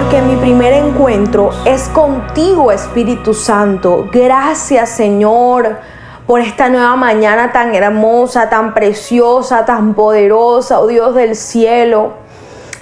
porque mi primer encuentro es contigo, Espíritu Santo. Gracias, Señor, por esta nueva mañana tan hermosa, tan preciosa, tan poderosa, oh Dios del cielo.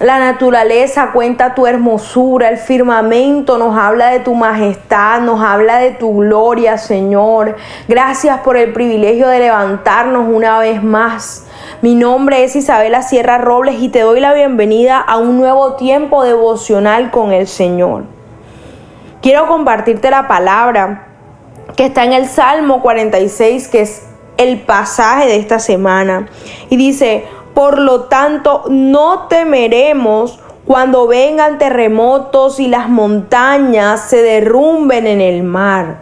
La naturaleza cuenta tu hermosura, el firmamento nos habla de tu majestad, nos habla de tu gloria, Señor. Gracias por el privilegio de levantarnos una vez más. Mi nombre es Isabela Sierra Robles y te doy la bienvenida a un nuevo tiempo devocional con el Señor. Quiero compartirte la palabra que está en el Salmo 46, que es el pasaje de esta semana. Y dice, por lo tanto, no temeremos cuando vengan terremotos y las montañas se derrumben en el mar.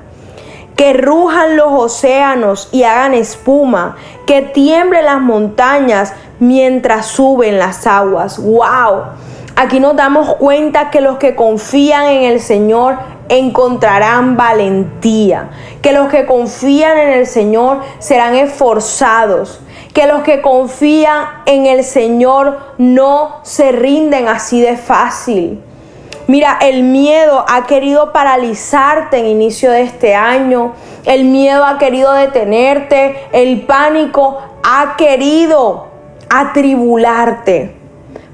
Que rujan los océanos y hagan espuma, que tiemblen las montañas mientras suben las aguas. ¡Wow! Aquí nos damos cuenta que los que confían en el Señor encontrarán valentía, que los que confían en el Señor serán esforzados, que los que confían en el Señor no se rinden así de fácil. Mira, el miedo ha querido paralizarte en inicio de este año, el miedo ha querido detenerte, el pánico ha querido atribularte.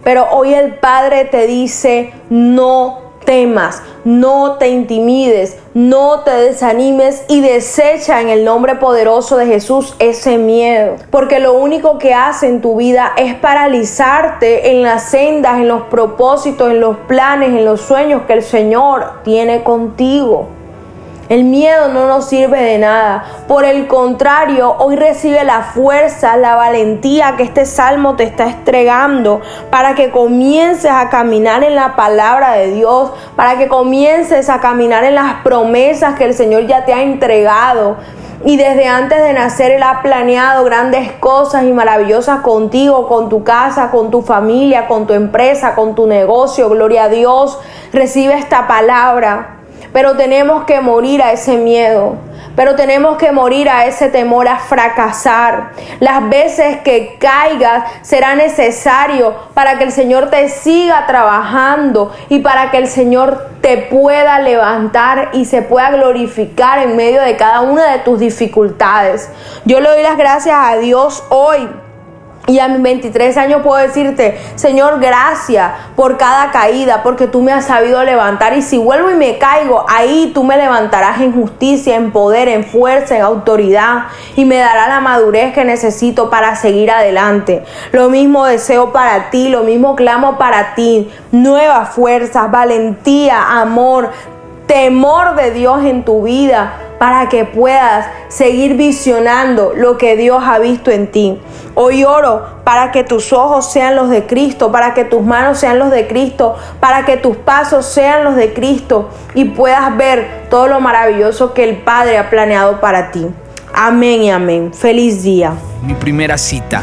Pero hoy el Padre te dice, no temas, no te intimides, no te desanimes y desecha en el nombre poderoso de Jesús ese miedo. Porque lo único que hace en tu vida es paralizarte en las sendas, en los propósitos, en los planes, en los sueños que el Señor tiene contigo. El miedo no nos sirve de nada. Por el contrario, hoy recibe la fuerza, la valentía que este salmo te está entregando para que comiences a caminar en la palabra de Dios, para que comiences a caminar en las promesas que el Señor ya te ha entregado. Y desde antes de nacer Él ha planeado grandes cosas y maravillosas contigo, con tu casa, con tu familia, con tu empresa, con tu negocio. Gloria a Dios. Recibe esta palabra. Pero tenemos que morir a ese miedo. Pero tenemos que morir a ese temor a fracasar. Las veces que caigas será necesario para que el Señor te siga trabajando y para que el Señor te pueda levantar y se pueda glorificar en medio de cada una de tus dificultades. Yo le doy las gracias a Dios hoy y a mis 23 años puedo decirte, Señor, gracias por cada caída, porque tú me has sabido levantar. Y si vuelvo y me caigo, ahí tú me levantarás en justicia, en poder, en fuerza, en autoridad. Y me dará la madurez que necesito para seguir adelante. Lo mismo deseo para ti, lo mismo clamo para ti. Nuevas fuerzas, valentía, amor, temor de Dios en tu vida para que puedas seguir visionando lo que Dios ha visto en ti. Hoy oro para que tus ojos sean los de Cristo, para que tus manos sean los de Cristo, para que tus pasos sean los de Cristo y puedas ver todo lo maravilloso que el Padre ha planeado para ti. Amén y amén. Feliz día. Mi primera cita